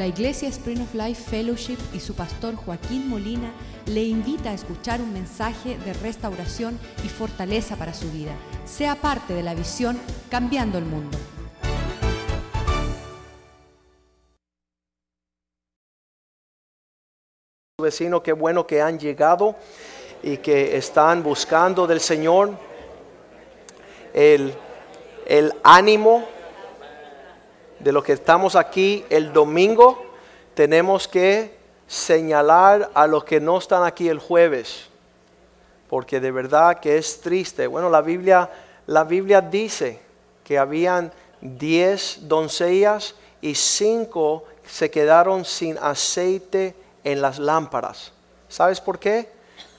La Iglesia Spring of Life Fellowship y su pastor Joaquín Molina le invita a escuchar un mensaje de restauración y fortaleza para su vida. Sea parte de la visión Cambiando el Mundo. Vecino, qué bueno que han llegado y que están buscando del Señor el, el ánimo de lo que estamos aquí el domingo, tenemos que señalar a los que no están aquí el jueves, porque de verdad que es triste. Bueno, la Biblia, la Biblia dice que habían diez doncellas y cinco se quedaron sin aceite en las lámparas. ¿Sabes por qué?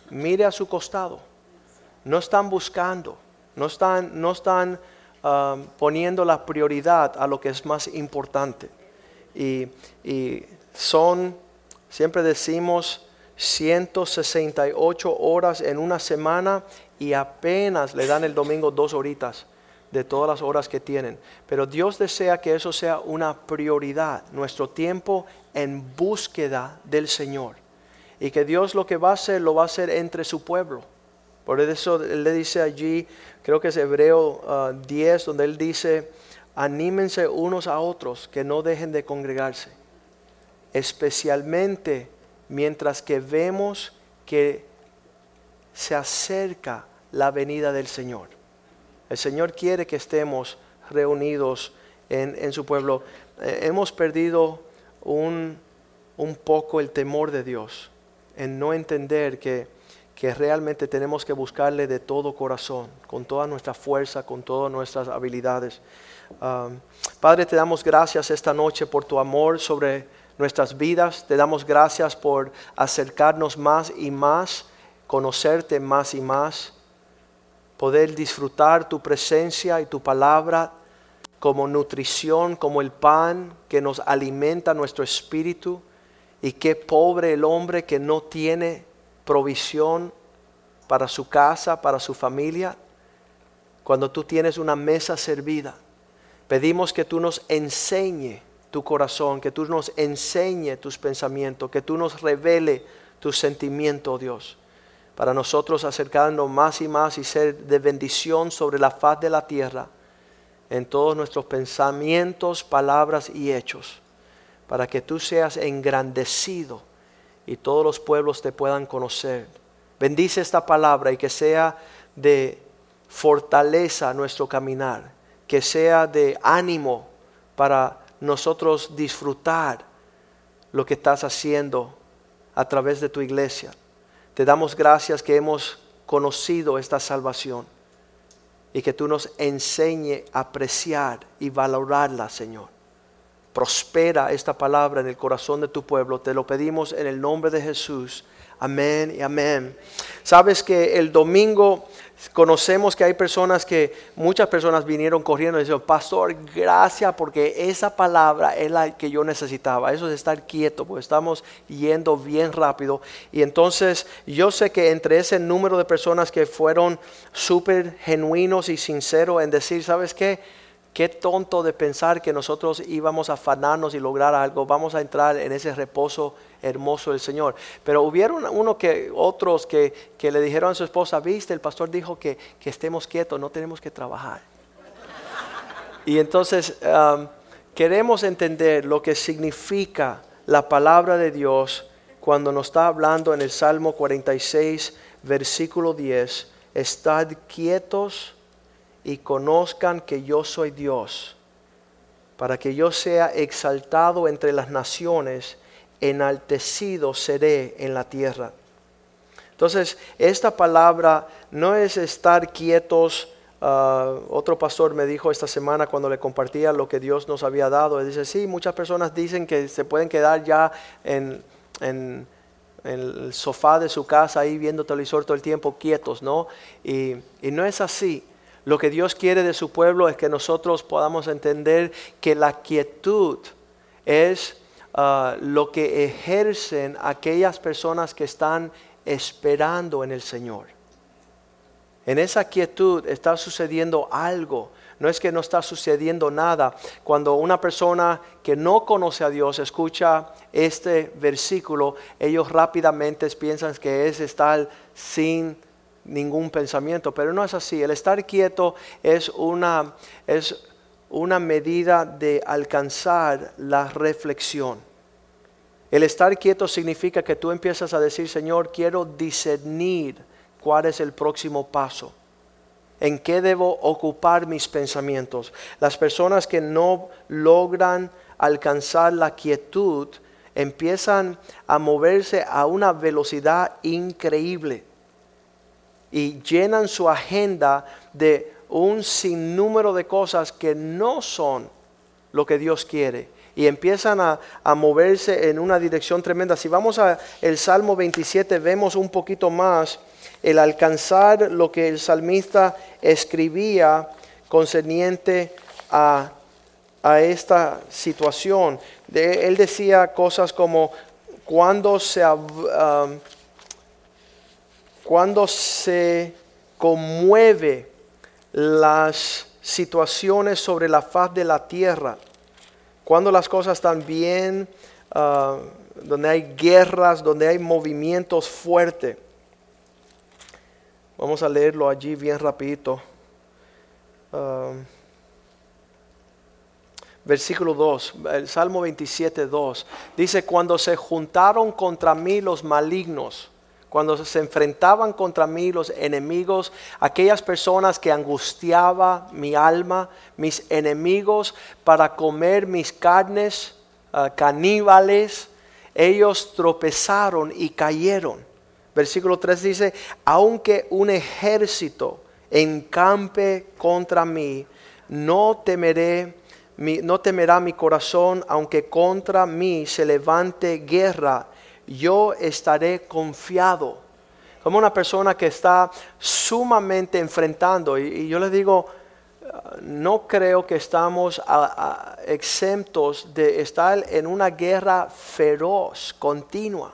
Mire a su costado. No están buscando, no están, no están Um, poniendo la prioridad a lo que es más importante. Y, son, siempre decimos, 168 horas en una semana y apenas le dan el domingo dos horitas de todas las horas que tienen. Pero Dios desea que eso sea una prioridad, nuestro tiempo en búsqueda del Señor. Y que Dios lo que va a hacer, lo va a hacer entre su pueblo. Por eso Él le dice allí, creo que es Hebreo 10, ah, donde Él dice, anímense unos a otros que no dejen de congregarse, especialmente mientras que vemos que se acerca la venida del Señor. El Señor quiere que estemos reunidos en, su pueblo. Eh, hemos perdido un poco el temor de Dios en no entender que que realmente tenemos que buscarle de todo corazón, con toda nuestra fuerza, con todas nuestras habilidades. Padre, te damos gracias esta noche por tu amor sobre nuestras vidas, te damos gracias por acercarnos más y más, conocerte más y más, poder disfrutar tu presencia y tu palabra como nutrición, como el pan que nos alimenta nuestro espíritu. Y qué pobre el hombre que no tiene provisión para su casa, para su familia, cuando tú tienes una mesa servida. Pedimos que tú nos enseñe tu corazón, que tú nos enseñe tus pensamientos, que tú nos revele tu sentimiento, Dios, para nosotros acercarnos más y más y ser de bendición sobre la faz de la tierra en todos nuestros pensamientos, palabras y hechos, para que tú seas engrandecido y todos los pueblos te puedan conocer. Bendice esta palabra y que sea de fortaleza nuestro caminar, que sea de ánimo para nosotros disfrutar lo que estás haciendo a través de tu iglesia. Te damos gracias que hemos conocido esta salvación y que tú nos enseñe a apreciar y valorarla, Señor. Prospera esta palabra en el corazón de tu pueblo. Te lo pedimos en el nombre de Jesús. Amén y amén. Sabes que el domingo conocemos que hay personas que, muchas personas vinieron corriendo y dijeron, pastor, gracias porque esa palabra es la que yo necesitaba. Eso es estar quieto, porque estamos yendo bien rápido. Y entonces yo sé que entre ese número de personas que fueron súper genuinos y sinceros en decir, ¿sabes qué? Qué tonto de pensar que nosotros íbamos a afanarnos y lograr algo. Vamos a entrar en ese reposo hermoso del Señor. Pero hubieron uno que, otros que, le dijeron a su esposa, viste, el pastor dijo que, estemos quietos, no tenemos que trabajar. Y entonces um, queremos entender lo que significa la palabra de Dios cuando nos está hablando en el Salmo 46, versículo 10, estad quietos y conozcan que yo soy Dios, para que yo sea exaltado entre las naciones, enaltecido seré en la tierra. Entonces, esta palabra no es estar quietos. Ah, otro pastor me dijo esta semana cuando le compartía lo que Dios nos había dado, él dice, sí, muchas personas dicen que se pueden quedar ya en, en, el sofá de su casa ahí viendo televisor todo el tiempo quietos, ¿no? Y, y no es así. Lo que Dios quiere de su pueblo es que nosotros podamos entender que la quietud es ah, lo que ejercen aquellas personas que están esperando en el Señor. En esa quietud está sucediendo algo. no es que no está sucediendo nada. Cuando una persona que no conoce a Dios escucha este versículo, ellos rápidamente piensan que es estar sin ningún pensamiento, pero no es así. El estar quieto es una, es una medida de alcanzar la reflexión. El estar quieto significa que tú empiezas a decir, Señor, quiero discernir cuál es el próximo paso. ¿En qué debo ocupar mis pensamientos? Las personas que no logran alcanzar la quietud empiezan a moverse a una velocidad increíble y llenan su agenda de un sinnúmero de cosas que no son lo que Dios quiere y empiezan a, moverse en una dirección tremenda. Si vamos al Salmo 27, vemos un poquito más el alcanzar lo que el salmista escribía concerniente a, esta situación. él decía cosas como cuando se, cuando se conmueve las situaciones sobre la faz de la tierra, cuando las cosas están bien, uh, donde hay guerras, donde hay movimientos fuertes. Vamos a leerlo allí bien rapidito. Um, versículo 2, el Salmo 27, 2. Dice, cuando se juntaron contra mí los malignos, cuando se enfrentaban contra mí los enemigos, aquellas personas que angustiaba mi alma, mis enemigos para comer mis carnes, uh, caníbales, ellos tropezaron y cayeron. Versículo 3 dice, aunque un ejército encampe contra mí, no temeré, no temerá mi corazón, aunque contra mí se levante guerra, yo estaré confiado. Como una persona que está sumamente enfrentando, y, yo le digo, no creo que estamos exentos de estar en una guerra feroz, continua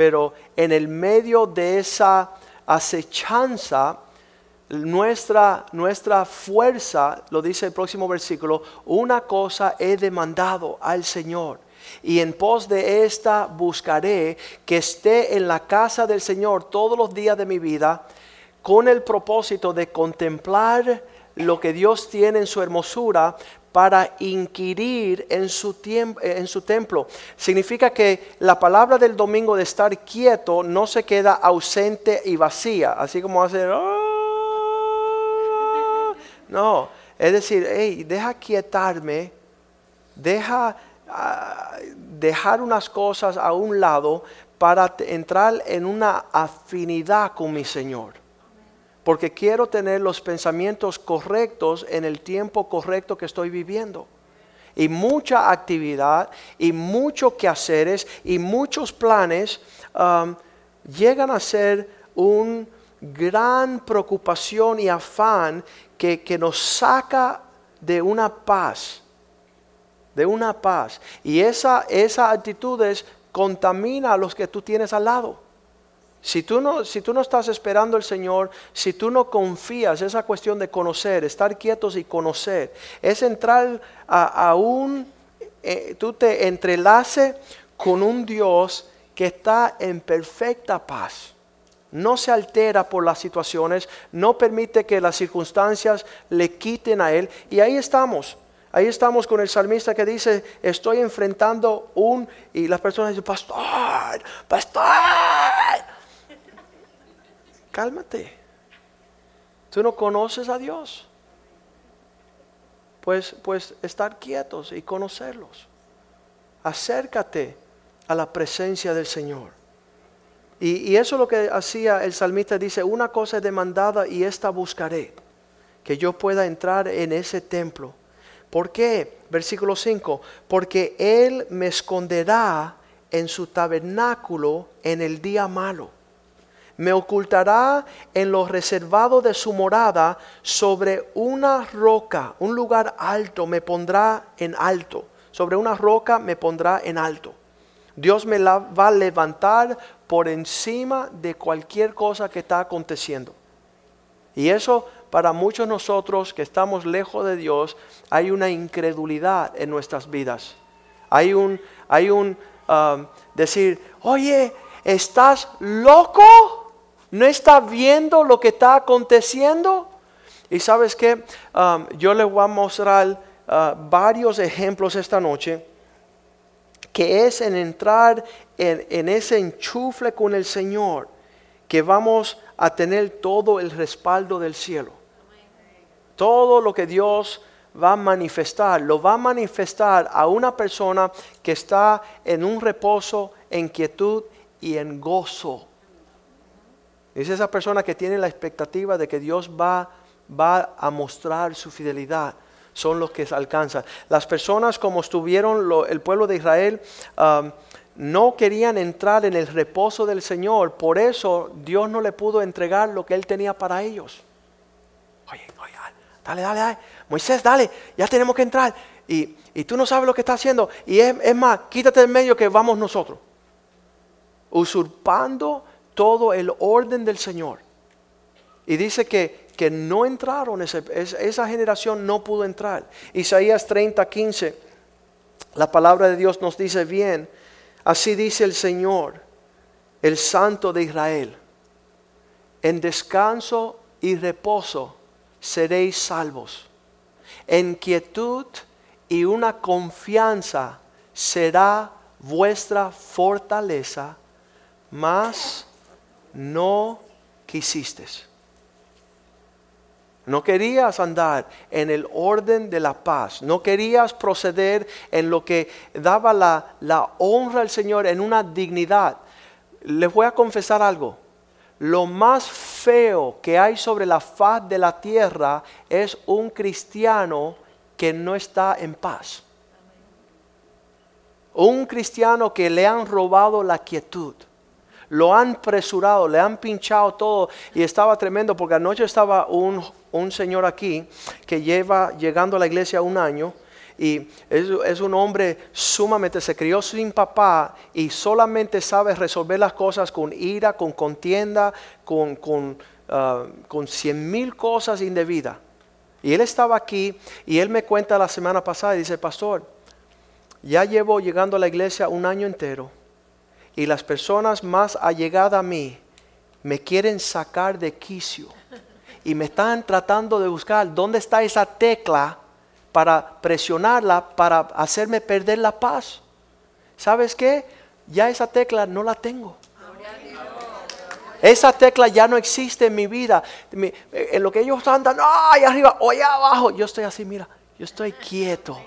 pero en el medio de esa acechanza, nuestra, nuestra fuerza, lo dice el próximo versículo, una cosa he demandado al Señor. Y en pos de esta buscaré que esté en la casa del Señor todos los días de mi vida con el propósito de contemplar lo que Dios tiene en su hermosura para inquirir en su, en su templo. Significa que la palabra del domingo de estar quieto no se queda ausente y vacía, así como hacer... Ah". No, es decir, hey, deja quietarme, deja dejar unas cosas a un lado para entrar en una afinidad con mi Señor porque quiero tener los pensamientos correctos en el tiempo correcto que estoy viviendo. Y mucha actividad y muchos quehaceres y muchos planes um, llegan a ser un gran preocupación y afán que, que nos saca de una paz, de una paz. Y esa, esa actitud contamina a los que tú tienes al lado. Si tú, no, si tú no estás esperando al Señor, si tú no confías, esa cuestión de conocer, estar quietos y conocer, es entrar a, un, eh, tú te entrelace con un Dios que está en perfecta paz. No se altera por las situaciones, no permite que las circunstancias le quiten a Él. Y ahí estamos. Ahí estamos con el salmista que dice, estoy enfrentando un... Y las personas dicen, pastor, pastor cálmate. Tú no conoces a Dios. Pues, pues estar quietos y conocerlos. Acércate a la presencia del Señor. Y, y, eso es lo que hacía el salmista. Dice, una cosa es demandada y esta buscaré. Que yo pueda entrar en ese templo. ¿Por qué? Versículo 5. Porque Él me esconderá en su tabernáculo en el día malo me ocultará en lo reservado de su morada sobre una roca, un lugar alto, me pondrá en alto. Sobre una roca me pondrá en alto. Dios me la va a levantar por encima de cualquier cosa que está aconteciendo. Y eso para muchos de nosotros que estamos lejos de Dios, hay una incredulidad en nuestras vidas. Hay un, hay un um, decir, oye, ¿estás loco? ¿No estás viendo lo que está aconteciendo? Y sabes que um, yo le voy a mostrar uh, varios ejemplos esta noche que es en entrar en, en ese enchufle con el Señor que vamos a tener todo el respaldo del cielo. Todo lo que Dios va a manifestar, lo va a manifestar a una persona que está en un reposo, en quietud y en gozo. Es esa persona que tiene la expectativa de que Dios va, a mostrar su fidelidad. Son los que alcanzan. Las personas como estuvieron el pueblo de Israel, um, no querían entrar en el reposo del Señor, por eso Dios no le pudo entregar lo que Él tenía para ellos. Oye, oye, dale, dale, dale, Moisés, dale, ya tenemos que entrar. Y, tú no sabes lo que está haciendo. Y es, más, quítate del medio que vamos nosotros. Usurpando todo el orden del Señor. Y dice que, que no entraron, esa generación no pudo entrar. Isaías 30, 15, la palabra de Dios nos dice bien Así dice el Señor, el Santo de Israel. En descanso y reposo seréis salvos. En quietud y una confianza será vuestra fortaleza, mas no quisisteis. No querías andar en el orden de la paz. No querías proceder en lo que daba la, la honra al Señor en una dignidad. Les voy a confesar algo. Lo más feo que hay sobre la faz de la tierra es un cristiano que no está en paz. Un cristiano que le han robado la quietud lo han presurado, le han pinchado todo y estaba tremendo porque anoche estaba un, un señor aquí que lleva llegando a la iglesia un año y es, un hombre sumamente, se crió sin papá y solamente sabe resolver las cosas con ira, con contienda, con, con, ah, con cien mil cosas indebidas. Y él estaba aquí y él me cuenta la semana pasada y dice, pastor, ya llevo llegando a la iglesia un año entero y las personas más allegadas a mí me quieren sacar de quicio y me están tratando de buscar dónde está esa tecla para presionarla, para hacerme perder la paz. ¿Sabes qué? Ya esa tecla no la tengo. Esa tecla ya no existe en mi vida. En lo que ellos andan, ahí arriba o allá abajo, yo estoy así, mira, yo estoy quieto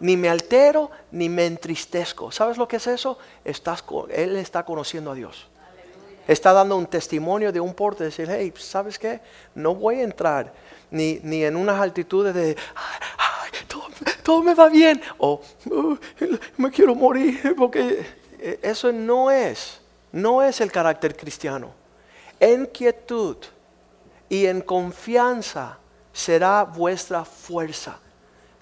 ni me altero, ni me entristezco. ¿Sabes lo que es eso? Estás, él está conociendo a Dios. Está dando un testimonio de un porte, de decir, hey, ¿sabes qué? No voy a entrar ni, ni en unas altitudes de, ay, todo, me va bien, o me quiero morir, porque eh, eso no es, no es el carácter cristiano. En quietud y en confianza será vuestra fuerza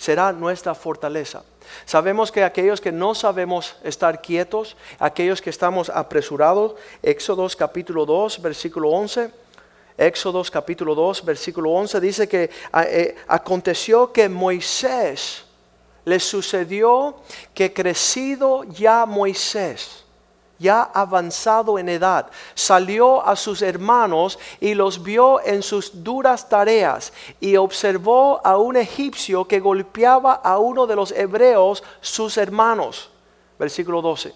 será nuestra fortaleza. Sabemos que aquellos que no sabemos estar quietos, aquellos que estamos apresurados, Éxodos capítulo 2, versículo 11, Éxodos capítulo 2, versículo 11 dice que eh, aconteció que Moisés le sucedió que crecido ya Moisés, ya avanzado en edad, salió a sus hermanos y los vio en sus duras tareas y observó a un egipcio que golpeaba a uno de los hebreos, sus hermanos. Versículo 12.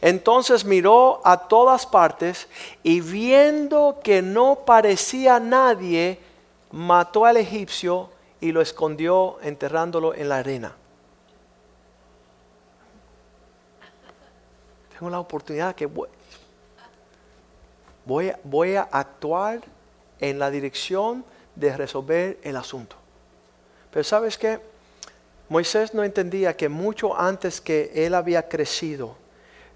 Entonces miró a todas partes y viendo que no parecía nadie, mató al egipcio y lo escondió enterrándolo en la arena. Tengo la oportunidad que voy, voy, a actuar en la dirección de resolver el asunto. Pero sabes que Moisés no entendía que mucho antes que él había crecido,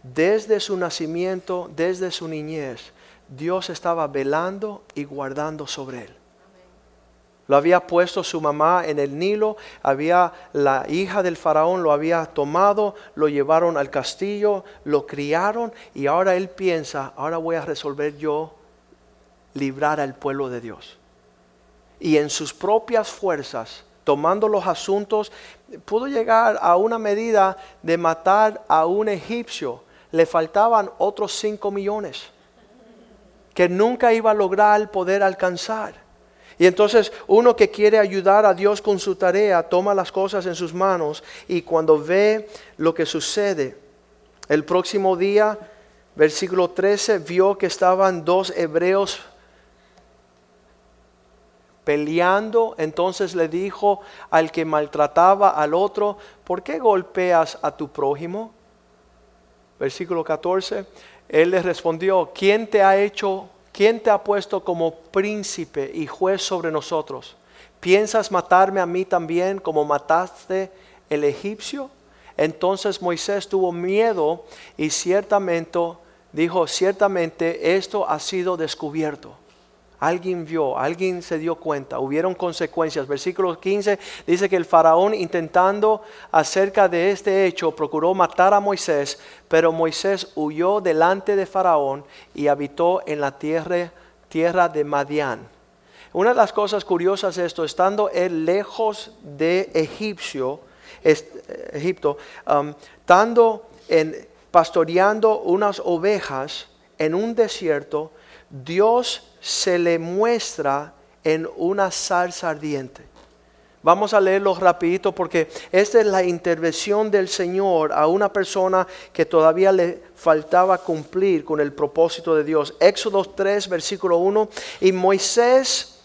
desde su nacimiento, desde su niñez, Dios estaba velando y guardando sobre él. Lo había puesto su mamá en el Nilo, había la hija del faraón lo había tomado, lo llevaron al castillo, lo criaron y ahora él piensa, ahora voy a resolver yo librar al pueblo de Dios. Y en sus propias fuerzas, tomando los asuntos, pudo llegar a una medida de matar a un egipcio. Le faltaban otros cinco millones que nunca iba a lograr poder alcanzar. Y entonces uno que quiere ayudar a Dios con su tarea toma las cosas en sus manos y cuando ve lo que sucede, el próximo día, versículo 13, vio que estaban dos hebreos peleando, entonces le dijo al que maltrataba al otro, ¿por qué golpeas a tu prójimo? Versículo 14, él le respondió, ¿quién te ha hecho, quién te ha puesto como príncipe y juez sobre nosotros? ¿Piensas matarme a mí también como mataste el egipcio? Entonces Moisés tuvo miedo y ciertamente dijo, ciertamente esto ha sido descubierto. Alguien vio, alguien se dio cuenta, hubieron consecuencias. Versículo 15 dice que el faraón intentando acerca de este hecho procuró matar a Moisés, pero Moisés huyó delante de faraón y habitó en la tierra, tierra de Madián. Una de las cosas curiosas es esto, estando él lejos de Egipcio, Egipto, um, estando en, pastoreando unas ovejas en un desierto, Dios se le muestra en una salsa ardiente. Vamos a leerlo rapidito porque esta es la intervención del Señor a una persona que todavía le faltaba cumplir con el propósito de Dios. Éxodo 3, versículo 1. Y Moisés,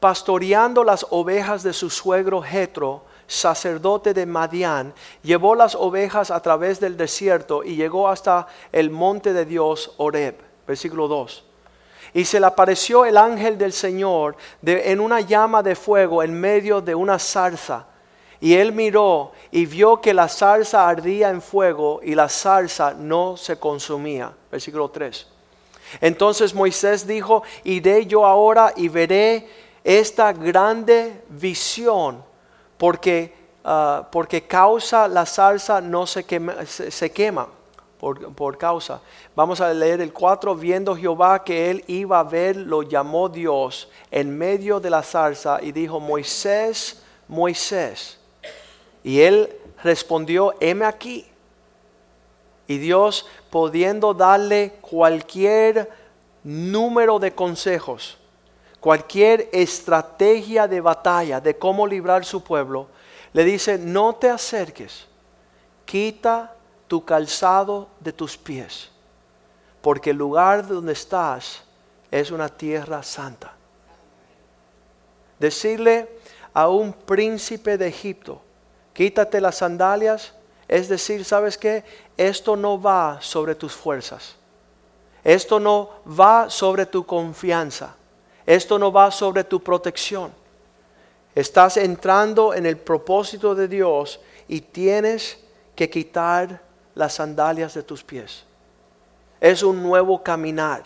pastoreando las ovejas de su suegro Jetro, sacerdote de Madián, llevó las ovejas a través del desierto y llegó hasta el monte de Dios, Horeb. Versículo 2. Y se le apareció el ángel del Señor en una llama de fuego en medio de una zarza. Y él miró y vio que la zarza ardía en fuego y la zarza no se consumía. Versículo 3. Entonces Moisés dijo, iré yo ahora y veré esta grande visión, porque, ah, porque causa la zarza no se se quema por, causa. Vamos a leer el 4, viendo Jehová que él iba a ver, lo llamó Dios en medio de la zarza y dijo, Moisés, Moisés. Y él respondió, heme aquí. Y Dios, pudiendo darle cualquier número de consejos, cualquier estrategia de batalla de cómo librar su pueblo, le dice, no te acerques, quita tu calzado de tus pies, porque el lugar donde estás es una tierra santa. Decirle a un príncipe de Egipto, quítate las sandalias, es decir, ¿sabes qué? Esto no va sobre tus fuerzas. Esto no va sobre tu confianza. Esto no va sobre tu protección. Estás entrando en el propósito de Dios y tienes que quitar las sandalias de tus pies. Es un nuevo caminar.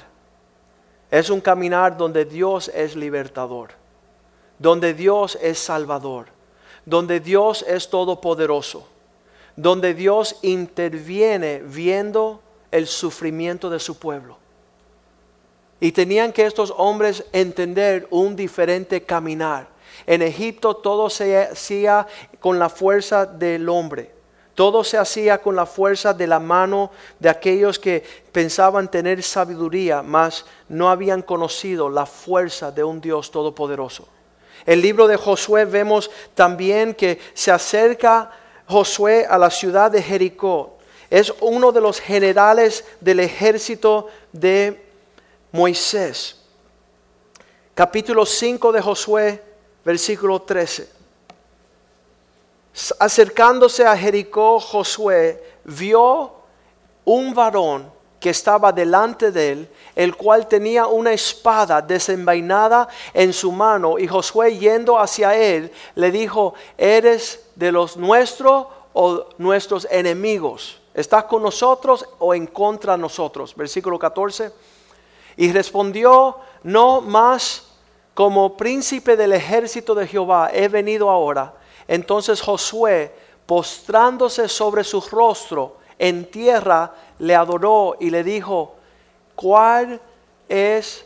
Es un caminar donde Dios es libertador, donde Dios es salvador, donde Dios es todopoderoso, donde Dios interviene viendo el sufrimiento de su pueblo. Y tenían que estos hombres entender un diferente caminar. En Egipto todo se hacía con la fuerza del hombre. Todo se hacía con la fuerza de la mano de aquellos que pensaban tener sabiduría, mas no habían conocido la fuerza de un Dios todopoderoso. El libro de Josué vemos también que se acerca Josué a la ciudad de Jericó. Es uno de los generales del ejército de Moisés. Capítulo 5 de Josué, versículo 13 acercándose a Jericó, Josué vio un varón que estaba delante de él, el cual tenía una espada desenvainada en su mano, y Josué yendo hacia él, le dijo, ¿eres de los nuestros o nuestros enemigos? ¿Estás con nosotros o en contra de nosotros? Versículo 14. Y respondió, no más como príncipe del ejército de Jehová he venido ahora entonces Josué, postrándose sobre su rostro en tierra, le adoró y le dijo, ¿cuál es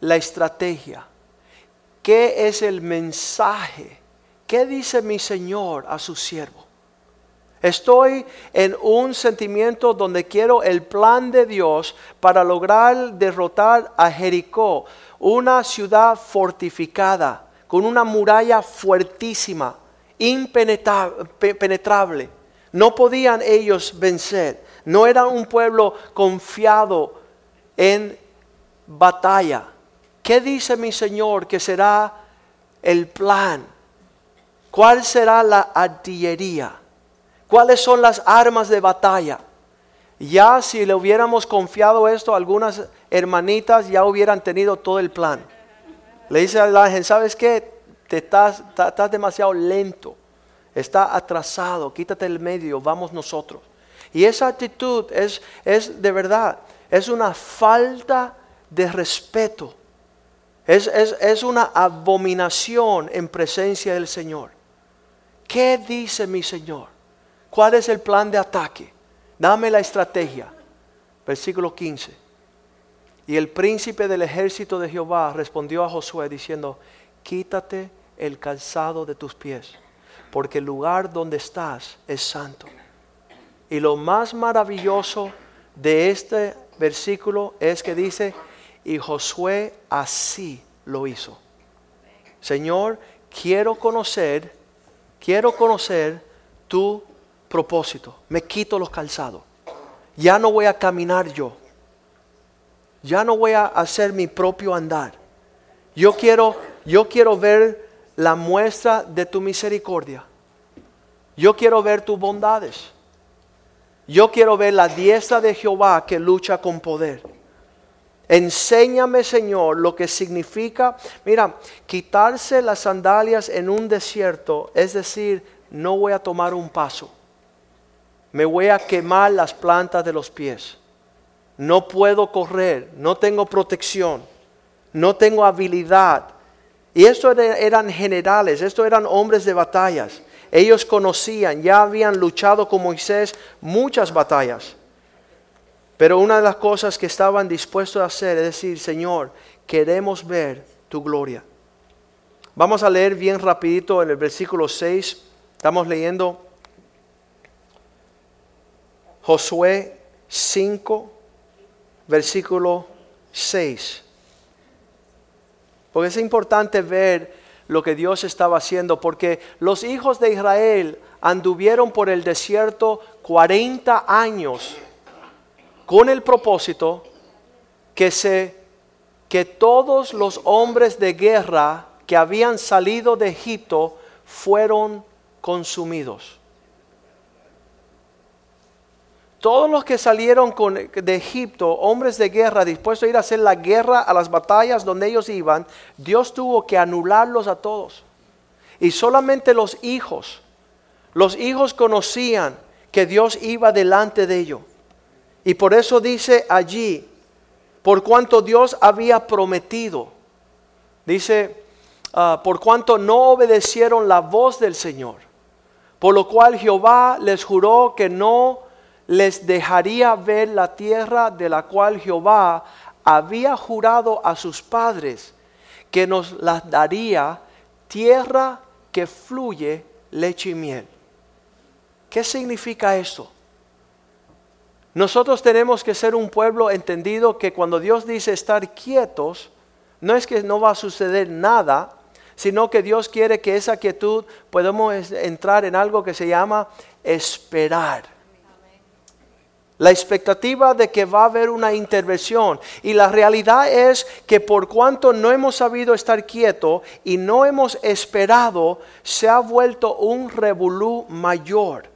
la estrategia? ¿Qué es el mensaje? ¿Qué dice mi Señor a su siervo? Estoy en un sentimiento donde quiero el plan de Dios para lograr derrotar a Jericó, una ciudad fortificada, con una muralla fuertísima, impenetrable. No podían ellos vencer. No era un pueblo confiado en batalla. ¿Qué dice mi Señor que será el plan? ¿Cuál será la artillería? ¿Cuáles son las armas de batalla? Ya si le hubiéramos confiado esto, algunas hermanitas ya hubieran tenido todo el plan. Le dice al ángel, ¿sabes qué? Te estás, estás demasiado lento, está atrasado, quítate el medio, vamos nosotros. Y esa actitud es, es de verdad, es una falta de respeto. Es, es, una abominación en presencia del Señor. ¿Qué dice mi Señor? ¿Cuál es el plan de ataque? Dame la estrategia. Versículo 15. Y el príncipe del ejército de Jehová respondió a Josué diciendo, quítate el calzado de tus pies, porque el lugar donde estás es santo. Y lo más maravilloso de este versículo es que dice, y Josué así lo hizo. Señor, quiero conocer, quiero conocer tu propósito. Me quito los calzados. Ya no voy a caminar yo. Ya no voy a hacer mi propio andar. Yo quiero, yo quiero ver la muestra de tu misericordia. Yo quiero ver tus bondades. Yo quiero ver la diestra de Jehová que lucha con poder. Enséñame, Señor, lo que significa, mira, quitarse las sandalias en un desierto, es decir, no voy a tomar un paso. Me voy a quemar las plantas de los pies. No puedo correr, no tengo protección, no tengo habilidad. Y esto eran generales, estos eran hombres de batallas. Ellos conocían, ya habían luchado con Moisés muchas batallas. Pero una de las cosas que estaban dispuestos a hacer es decir, Señor, queremos ver tu gloria. Vamos a leer bien rapidito en el versículo 6. Estamos leyendo Josué 5, versículo 6. Porque es importante ver lo que Dios estaba haciendo, porque los hijos de Israel anduvieron por el desierto 40 años con el propósito que se que todos los hombres de guerra que habían salido de Egipto fueron consumidos. Todos los que salieron de Egipto, hombres de guerra, dispuestos a ir a hacer la guerra a las batallas donde ellos iban, Dios tuvo que anularlos a todos. Y solamente los hijos, los hijos conocían que Dios iba delante de ellos. Y por eso dice allí, por cuanto Dios había prometido, dice, ah, por cuanto no obedecieron la voz del Señor, por lo cual Jehová les juró que no les dejaría ver la tierra de la cual Jehová había jurado a sus padres que nos la daría tierra que fluye leche y miel. ¿Qué significa esto? Nosotros tenemos que ser un pueblo entendido que cuando Dios dice estar quietos, no es que no va a suceder nada, sino que Dios quiere que esa quietud podamos entrar en algo que se llama esperar la expectativa de que va a haber una intervención. Y la realidad es que por cuanto no hemos sabido estar quieto y no hemos esperado, se ha vuelto un revolú mayor.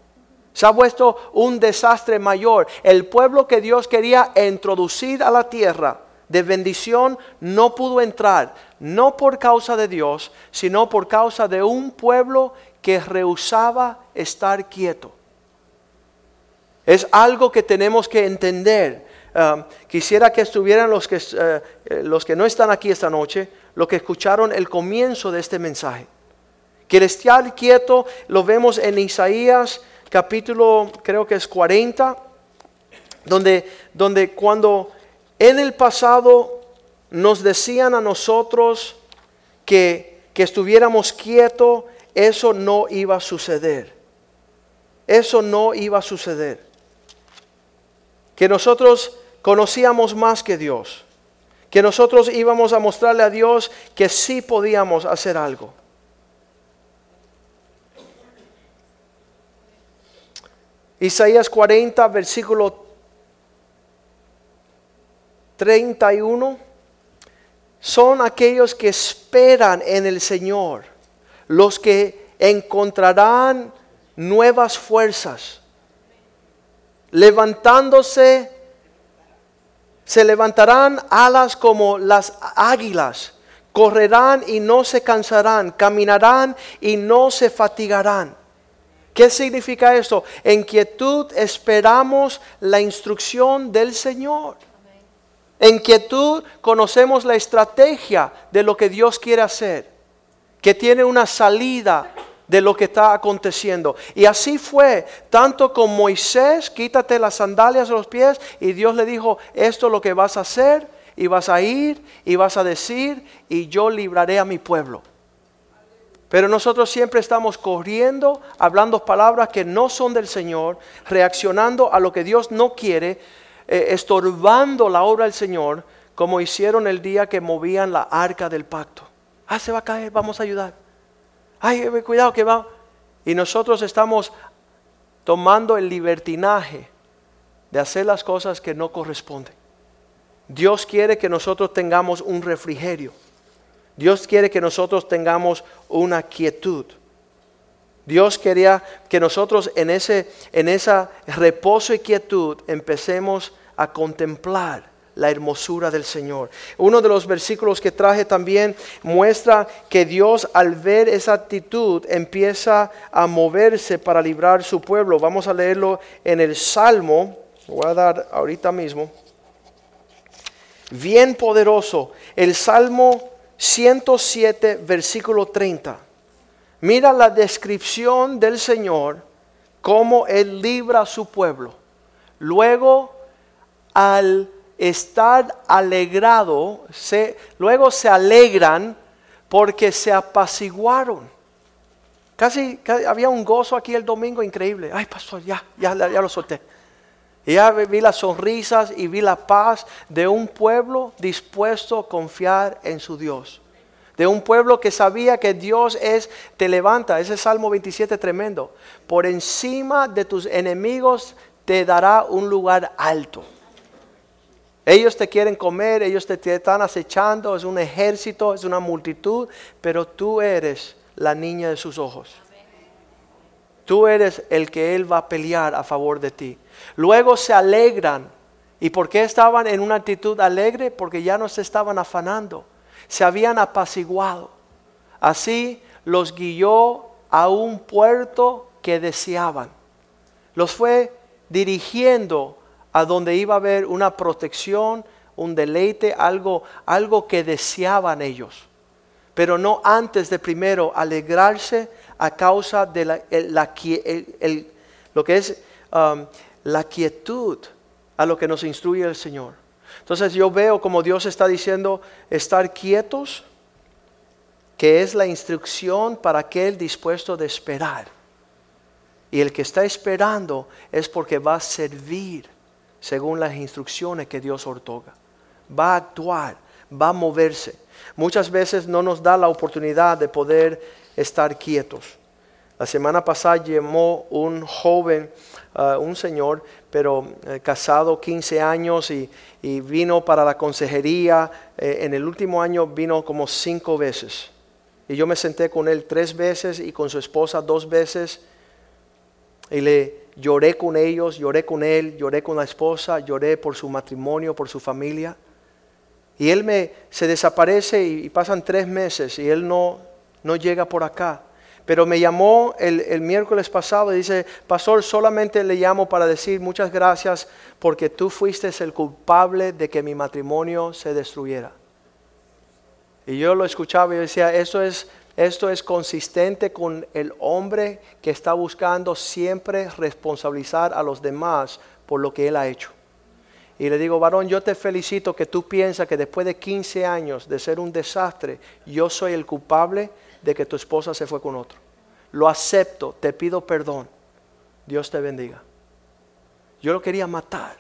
Se ha vuelto un desastre mayor. El pueblo que Dios quería introducir a la tierra de bendición no pudo entrar, no por causa de Dios, sino por causa de un pueblo que rehusaba estar quieto. Es algo que tenemos que entender. Quisiera que estuvieran los que, uh, eh, los que no están aquí esta noche, los que escucharon el comienzo de este mensaje. Que el estar quieto lo vemos en Isaías capítulo, creo que es 40, donde, donde cuando en el pasado nos decían a nosotros que, que estuviéramos quietos, eso no iba a suceder. Eso no iba a suceder. Que nosotros conocíamos más que Dios. Que nosotros íbamos a mostrarle a Dios que sí podíamos hacer algo. Isaías 40, versículo 31. Son aquellos que esperan en el Señor, los que encontrarán nuevas fuerzas, levantándose, se levantarán alas como las águilas, correrán y no se cansarán, caminarán y no se fatigarán. ¿Qué significa esto? En quietud esperamos la instrucción del Señor. En quietud conocemos la estrategia de lo que Dios quiere hacer, que tiene una salida de lo que está aconteciendo. Y así fue, tanto con Moisés, quítate las sandalias de los pies, y Dios le dijo, esto es lo que vas a hacer, y vas a ir, y vas a decir, y yo libraré a mi pueblo. Pero nosotros siempre estamos corriendo, hablando palabras que no son del Señor, reaccionando a lo que Dios no quiere, eh, estorbando la obra del Señor, como hicieron el día que movían la arca del pacto. Ah, se va a caer, vamos a ayudar. Ay, eh, cuidado que va. Y nosotros estamos tomando el libertinaje de hacer las cosas que no corresponden. Dios quiere que nosotros tengamos un refrigerio. Dios quiere que nosotros tengamos una quietud. Dios quería que nosotros en ese en esa reposo y quietud empecemos a contemplar la hermosura del Señor. Uno de los versículos que traje también muestra que Dios al ver esa actitud empieza a moverse para librar su pueblo. Vamos a leerlo en el Salmo, voy a dar ahorita mismo. Bien poderoso, el Salmo 107, versículo 30. Mira la descripción del Señor, cómo Él libra a su pueblo. Luego, al estar alegrado, se, luego se alegran porque se apaciguaron. Casi, había un gozo aquí el domingo increíble. Ay, pastor, ya, ya, lo solté. Y ya vi las sonrisas y vi la paz de un pueblo dispuesto a confiar en su Dios. De un pueblo que sabía que Dios es, te levanta. Ese Salmo 27 tremendo. Por encima de tus enemigos te dará un lugar alto. Ellos te quieren comer, ellos te, están acechando, es un ejército, es una multitud, pero tú eres la niña de sus ojos. Tú eres el que Él va a pelear a favor de ti. Luego se alegran. ¿Y por qué estaban en una actitud alegre? Porque ya no se estaban afanando. Se habían apaciguado. Así los guió a un puerto que deseaban. Los fue dirigiendo a donde iba a haber una protección, un deleite, algo, algo que deseaban ellos. Pero no antes de primero alegrarse a causa de la, lo que es um, la quietud a lo que nos instruye el Señor. Entonces yo veo como Dios está diciendo estar quietos, que es la instrucción para aquel dispuesto de esperar. Y el que está esperando es porque va a servir según las instrucciones que Dios otorga. Va a actuar, va a moverse. Muchas veces no nos da la oportunidad de poder estar quietos. La semana pasada llamó un joven, uh, un señor, pero eh, casado 15 años y, vino para la consejería. Eh, en el último año vino como cinco veces. Y yo me senté con él tres veces y con su esposa dos veces. Y le lloré con ellos, lloré con él, lloré con la esposa, lloré por su matrimonio, por su familia. Y él me se desaparece y, pasan tres meses y él no, no llega por acá. Pero me llamó el, el, miércoles pasado y dice, pastor, solamente le llamo para decir muchas gracias porque tú fuiste el culpable de que mi matrimonio se destruyera. Y yo lo escuchaba y decía, eso es esto es consistente con el hombre que está buscando siempre responsabilizar a los demás por lo que él ha hecho. Y le digo, varón, yo te felicito que tú piensas que después de 15 años de ser un desastre, yo soy el culpable de que tu esposa se fue con otro. Lo acepto, te pido perdón. Dios te bendiga. Yo lo quería matar.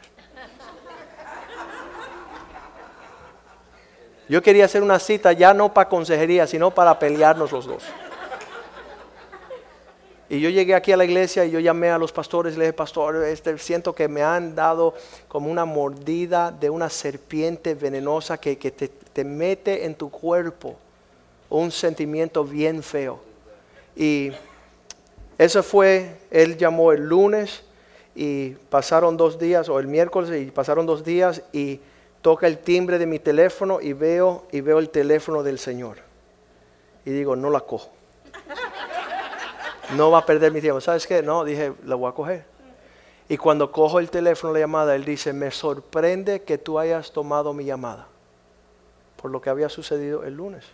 Yo quería hacer una cita ya no para consejería, sino para pelearnos los dos. Y yo llegué aquí a la iglesia y yo llamé a los pastores y le dije, pastor, este, siento que me han dado como una mordida de una serpiente venenosa que, te, te, mete en tu cuerpo un sentimiento bien feo. Y eso fue, él llamó el lunes y pasaron dos días, o el miércoles y pasaron dos días y toca el timbre de mi teléfono y veo, y veo el teléfono del Señor. Y digo, no la cojo. No va a perder mi tiempo. ¿Sabes qué? No, dije, la voy a coger. Y cuando cojo el teléfono, la llamada, él dice, me sorprende que tú hayas tomado mi llamada por lo que había sucedido el lunes.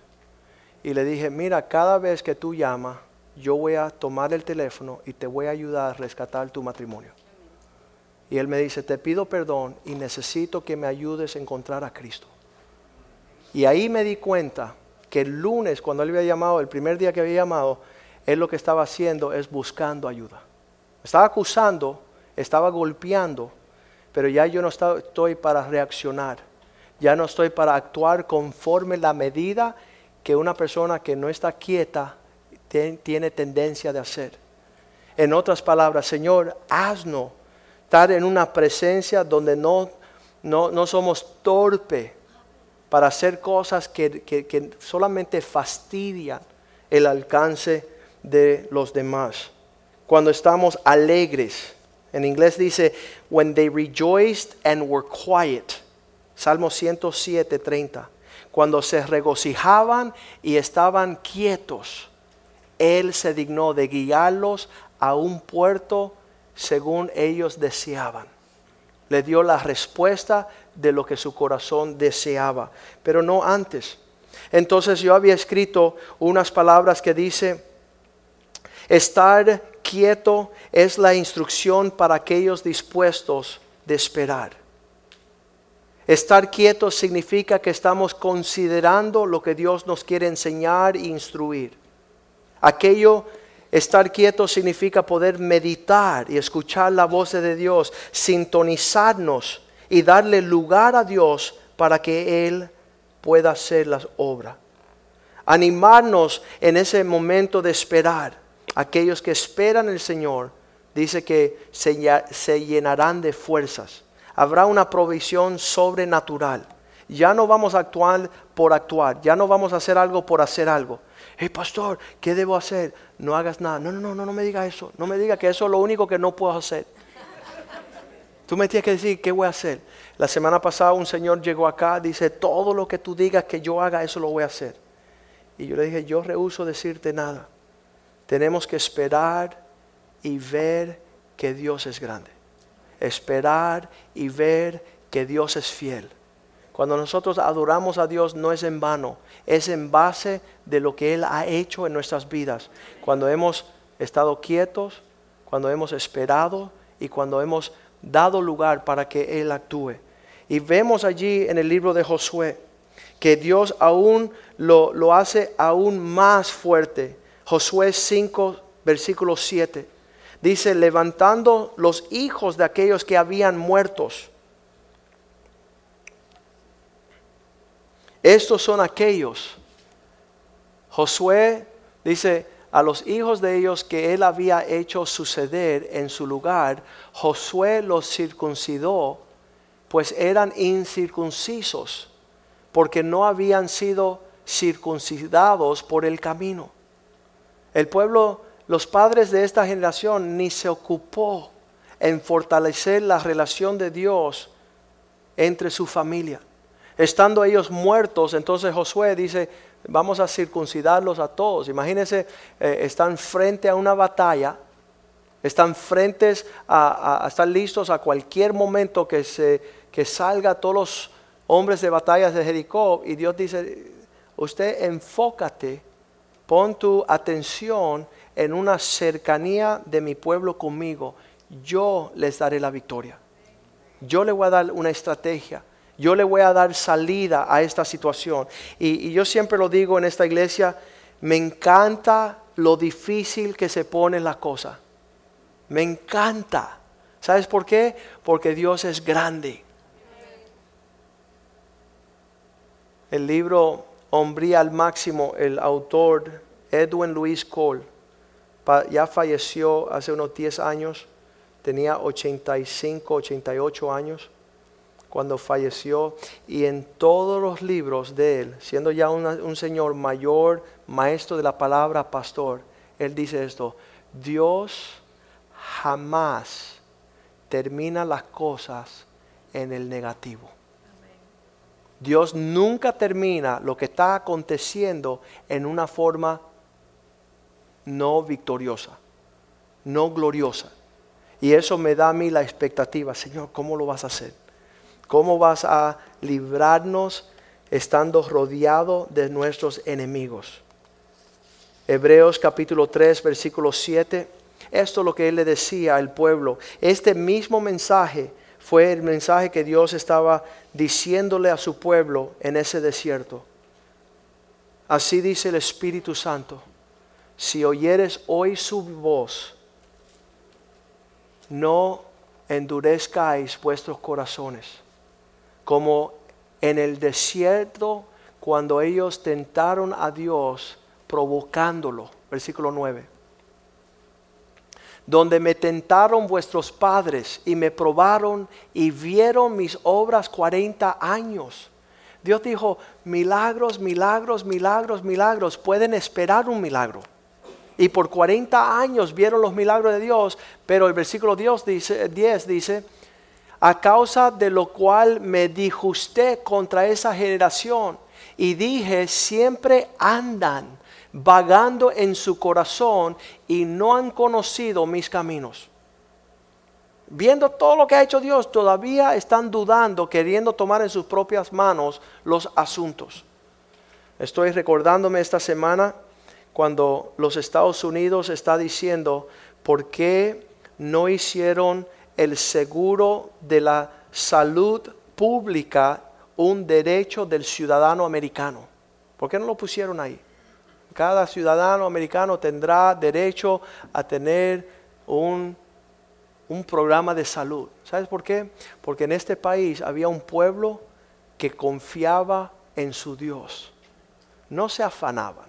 Y le dije, mira, cada vez que tú llamas, yo voy a tomar el teléfono y te voy a ayudar a rescatar tu matrimonio. Y él me dice, te pido perdón y necesito que me ayudes a encontrar a Cristo. Y ahí me di cuenta que el lunes, cuando él había llamado, el primer día que había llamado, él lo que estaba haciendo es buscando ayuda. Estaba acusando, estaba golpeando, pero ya yo no estoy para reaccionar. Ya no estoy para actuar conforme la medida que una persona que no está quieta tiene tendencia de hacer. En otras palabras, Señor, haznos estar en una presencia donde no, no, somos torpe para hacer cosas que, que solamente fastidian el alcance de los demás. Cuando estamos alegres. En inglés dice, when they rejoiced and were quiet. Salmo 107, 30. Cuando se regocijaban y estaban quietos, Él se dignó de guiarlos a un puerto según ellos deseaban. Le dio la respuesta de lo que su corazón deseaba, pero no antes. Entonces yo había escrito unas palabras que dice, estar quieto es la instrucción para aquellos dispuestos de esperar. Estar quieto significa que estamos considerando lo que Dios nos quiere enseñar e instruir. Aquello Estar quieto significa poder meditar y escuchar la voz de Dios, sintonizarnos y darle lugar a Dios para que Él pueda hacer las obras. Animarnos en ese momento de esperar. Aquellos que esperan el Señor, dice que se, llenarán de fuerzas. Habrá una provisión sobrenatural. Ya no vamos a actuar por actuar, ya no vamos a hacer algo por hacer algo hey pastor, ¿qué debo hacer? No hagas nada. No, no, no, no, no me diga eso. No me diga que eso es lo único que no puedo hacer. Tú me tienes que decir qué voy a hacer. La semana pasada un señor llegó acá, dice, todo lo que tú digas que yo haga, eso lo voy a hacer. Y yo le dije, yo rehuso decirte nada. Tenemos que esperar y ver que Dios es grande. Esperar y ver que Dios es fiel. Cuando nosotros adoramos a Dios no es en vano, es en base de lo que Él ha hecho en nuestras vidas. Cuando hemos estado quietos, cuando hemos esperado y cuando hemos dado lugar para que Él actúe. Y vemos allí en el libro de Josué que Dios aún lo, lo hace aún más fuerte. Josué 5, versículo 7. Dice, levantando los hijos de aquellos que habían muertos Estos son aquellos. Josué dice, a los hijos de ellos que él había hecho suceder en su lugar, Josué los circuncidó, pues eran incircuncisos, porque no habían sido circuncidados por el camino. El pueblo, los padres de esta generación, ni se ocupó en fortalecer la relación de Dios entre su familia. Estando ellos muertos, entonces Josué dice, vamos a circuncidarlos a todos. Imagínense, eh, están frente a una batalla, están frentes a, estar listos a cualquier momento que, se, que salga todos los hombres de batallas de Jericó y Dios dice, usted enfócate, pon tu atención en una cercanía de mi pueblo conmigo, yo les daré la victoria. Yo le voy a dar una estrategia. Yo le voy a dar salida a esta situación. Y, y yo siempre lo digo en esta iglesia, me encanta lo difícil que se pone la cosa. Me encanta. ¿Sabes por qué? Porque Dios es grande. El libro Hombría al Máximo, el autor Edwin Luis Cole, ya falleció hace unos 10 años, tenía 85, 88 años cuando falleció y en todos los libros de él, siendo ya un señor mayor, maestro de la palabra, pastor, él dice esto, Dios jamás termina las cosas en el negativo. Dios nunca termina lo que está aconteciendo en una forma no victoriosa, no gloriosa. Y eso me da a mí la expectativa, Señor, ¿cómo lo vas a hacer? ¿Cómo vas a librarnos estando rodeado de nuestros enemigos? Hebreos capítulo 3, versículo 7. Esto es lo que él le decía al pueblo. Este mismo mensaje fue el mensaje que Dios estaba diciéndole a su pueblo en ese desierto. Así dice el Espíritu Santo. Si oyeres hoy su voz, no endurezcáis vuestros corazones, como en el desierto cuando ellos tentaron a Dios provocándolo. Versículo 9 donde me tentaron vuestros padres y me probaron y vieron mis obras cuarenta años. Dios dijo, milagros, milagros, milagros, milagros, pueden esperar un milagro. Y por 40 años vieron los milagros de Dios, pero el versículo 10 dice, 10 dice, a causa de lo cual me disgusté contra esa generación y dije, siempre andan vagando en su corazón y no han conocido mis caminos. Viendo todo lo que ha hecho Dios, todavía están dudando, queriendo tomar en sus propias manos los asuntos. Estoy recordándome esta semana cuando los Estados Unidos está diciendo, ¿por qué no hicieron el seguro de la salud pública un derecho del ciudadano americano? ¿Por qué no lo pusieron ahí? Cada ciudadano americano tendrá derecho a tener un, un programa de salud. ¿Sabes por qué? Porque en este país había un pueblo que confiaba en su Dios. No se afanaban,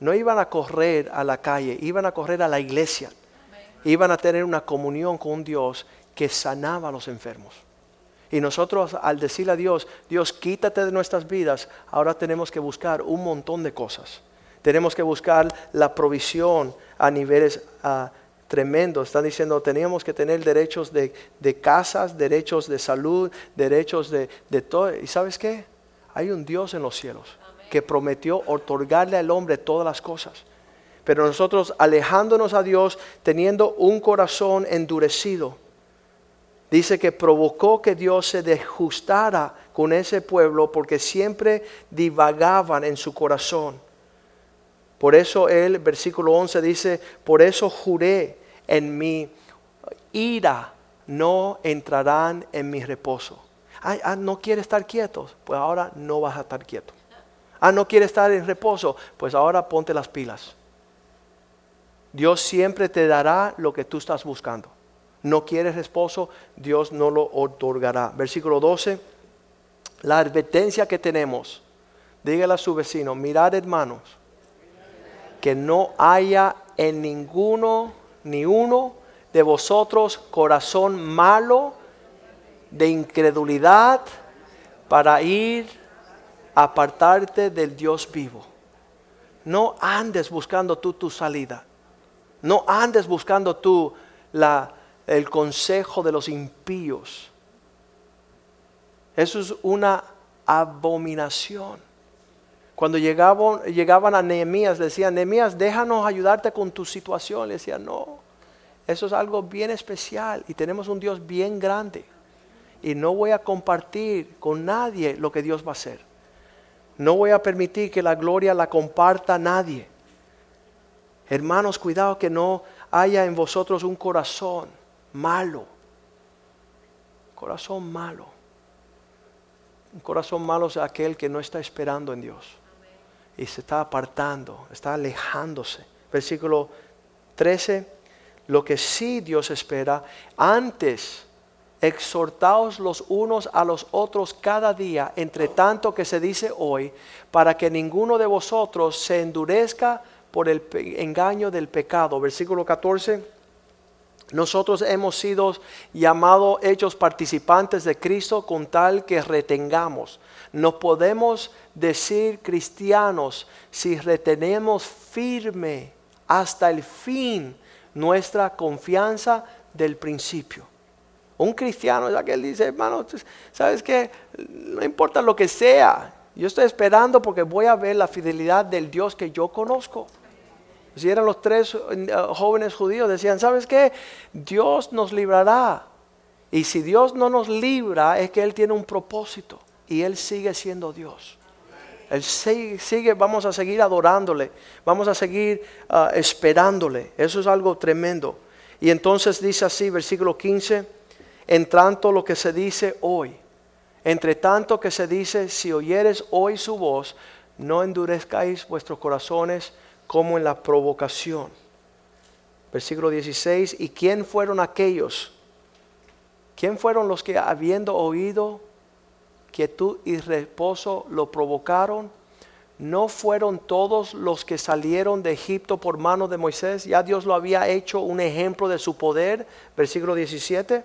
no iban a correr a la calle, iban a correr a la iglesia. Iban a tener una comunión con un Dios que sanaba a los enfermos. Y nosotros al decirle a Dios, Dios quítate de nuestras vidas, ahora tenemos que buscar un montón de cosas. Tenemos que buscar la provisión a niveles ah, tremendos. Están diciendo, teníamos que tener derechos de, casas, derechos de salud, derechos de, de todo. ¿Y sabes qué? Hay un Dios en los cielos que prometió otorgarle al hombre todas las cosas. Pero nosotros alejándonos a Dios, teniendo un corazón endurecido, dice que provocó que Dios se desjustara con ese pueblo porque siempre divagaban en su corazón. Por eso él, versículo 11 dice, por eso juré en mi ira, no entrarán en mi reposo. ah, no quiere estar quieto, pues ahora no vas a estar quieto. Ah, no quiere estar en reposo, pues ahora ponte las pilas. Dios siempre te dará lo que tú estás buscando. No quieres reposo, Dios no lo otorgará. Versículo 12, la advertencia que tenemos, dígale a su vecino, mirad hermanos, que no haya en ninguno, ni uno de vosotros corazón malo de incredulidad para ir a apartarte del Dios vivo. No andes buscando tú tu salida. No andes buscando tú el consejo de los impíos. Eso es una abominación. Cuando llegaban, llegaban a Nehemías, decían, Nehemías, déjanos ayudarte con tu situación. Le decían, no, eso es algo bien especial y tenemos un Dios bien grande. Y no voy a compartir con nadie lo que Dios va a hacer. No voy a permitir que la gloria la comparta nadie. Hermanos, cuidado que no haya en vosotros un corazón malo Corazón malo. Un corazón malo es aquel que no está esperando en Dios y se está apartando, está alejándose. Versículo 13, lo que sí Dios espera, antes exhortaos los unos a los otros cada día, entre tanto que se dice hoy, para que ninguno de vosotros se endurezca por el engaño del pecado. Versículo 14. Nosotros hemos sido llamados, hechos participantes de Cristo con tal que retengamos. No podemos decir cristianos si retenemos firme hasta el fin nuestra confianza del principio. Un cristiano es aquel que dice, hermano, ¿sabes qué? No importa lo que sea. Yo estoy esperando porque voy a ver la fidelidad del Dios que yo conozco. Si eran los tres eh, jóvenes judíos, decían, ¿sabes qué? Dios nos librará. Y si Dios no nos libra, es que Él tiene un propósito. Y Él sigue siendo Dios. Él sigue, vamos a seguir adorándole, vamos a seguir ah, esperándole. Eso es algo tremendo. Y entonces dice así, versículo 15, en tanto lo que se dice hoy, entre tanto que se dice, si oyeres hoy su voz, no endurezcáis vuestros corazones como en la provocación. Versículo 16, ¿y quién fueron aquellos? ¿Quién fueron los que habiendo oído quietud y reposo lo provocaron? ¿No fueron todos los que salieron de Egipto por mano de Moisés? Ya Dios lo había hecho un ejemplo de su poder. Versículo 17.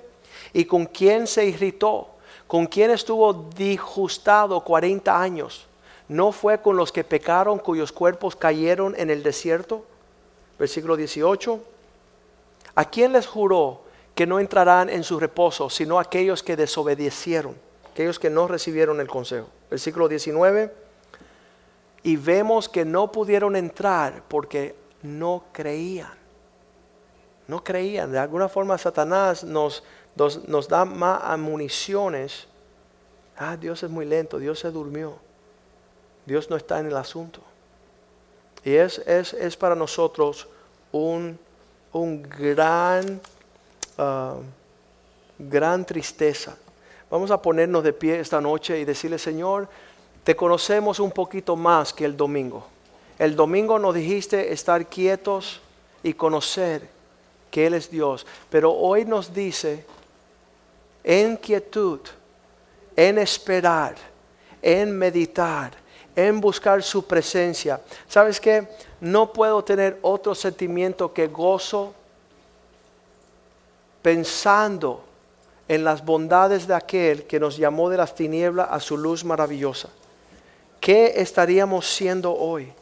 ¿Y con quién se irritó? ¿Con quién estuvo disgustado 40 años? ¿No fue con los que pecaron cuyos cuerpos cayeron en el desierto? Versículo 18. ¿A quién les juró que no entrarán en su reposo, sino aquellos que desobedecieron, aquellos que no recibieron el consejo? Versículo 19. Y vemos que no pudieron entrar porque no creían. No creían. De alguna forma Satanás nos, nos, da más municiones. Ah, Dios es muy lento, Dios se durmió. Dios no está en el asunto. Y es, es, para nosotros un, un gran, ah, gran tristeza. Vamos a ponernos de pie esta noche y decirle, Señor, te conocemos un poquito más que el domingo. El domingo nos dijiste estar quietos y conocer que Él es Dios. Pero hoy nos dice, en quietud, en esperar, en meditar, en buscar su presencia. ¿Sabes qué? No puedo tener otro sentimiento que gozo pensando en las bondades de aquel que nos llamó de las tinieblas a su luz maravillosa. ¿Qué estaríamos siendo hoy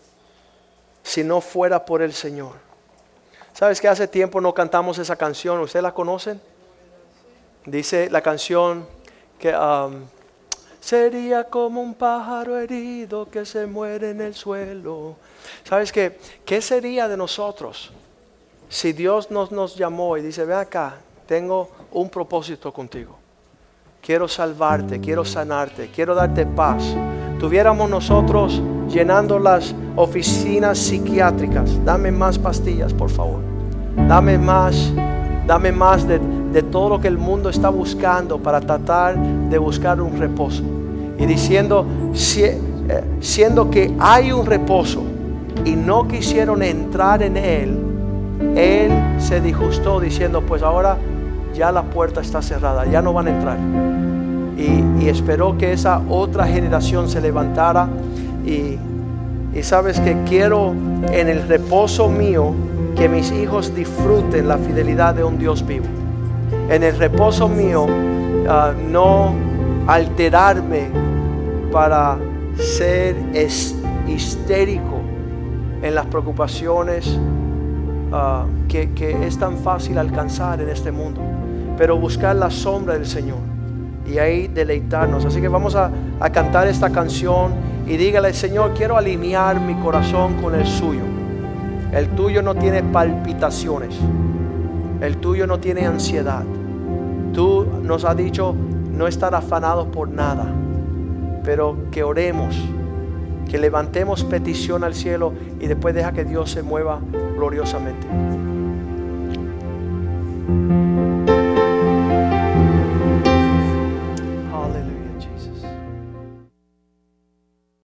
si no fuera por el Señor? ¿Sabes que hace tiempo no cantamos esa canción? ¿Ustedes la conocen? Dice la canción que... Um, Sería como un pájaro herido que se muere en el suelo. ¿Sabes qué? ¿Qué sería de nosotros si Dios nos, nos llamó y dice, ve acá, tengo un propósito contigo? Quiero salvarte, quiero sanarte, quiero darte paz. Tuviéramos nosotros llenando las oficinas psiquiátricas. Dame más pastillas, por favor. Dame más, dame más de, de todo lo que el mundo está buscando para tratar de buscar un reposo y diciendo, eh, siendo que hay un reposo y no quisieron entrar en él, él se disgustó diciendo, pues ahora ya la puerta está cerrada, ya no van a entrar. Y, esperó que esa otra generación se levantara y, sabes que quiero en el reposo mío que mis hijos disfruten la fidelidad de un Dios vivo. En el reposo mío ah, no alterarme para ser histérico en las preocupaciones ah, que, es tan fácil alcanzar en este mundo, pero buscar la sombra del Señor y ahí deleitarnos. Así que vamos a, a cantar esta canción y dígale, Señor, quiero alinear mi corazón con el suyo. El tuyo no tiene palpitaciones, el tuyo no tiene ansiedad. Tú nos has dicho no estar afanados por nada pero que oremos, que levantemos petición al cielo y después deja que Dios se mueva gloriosamente.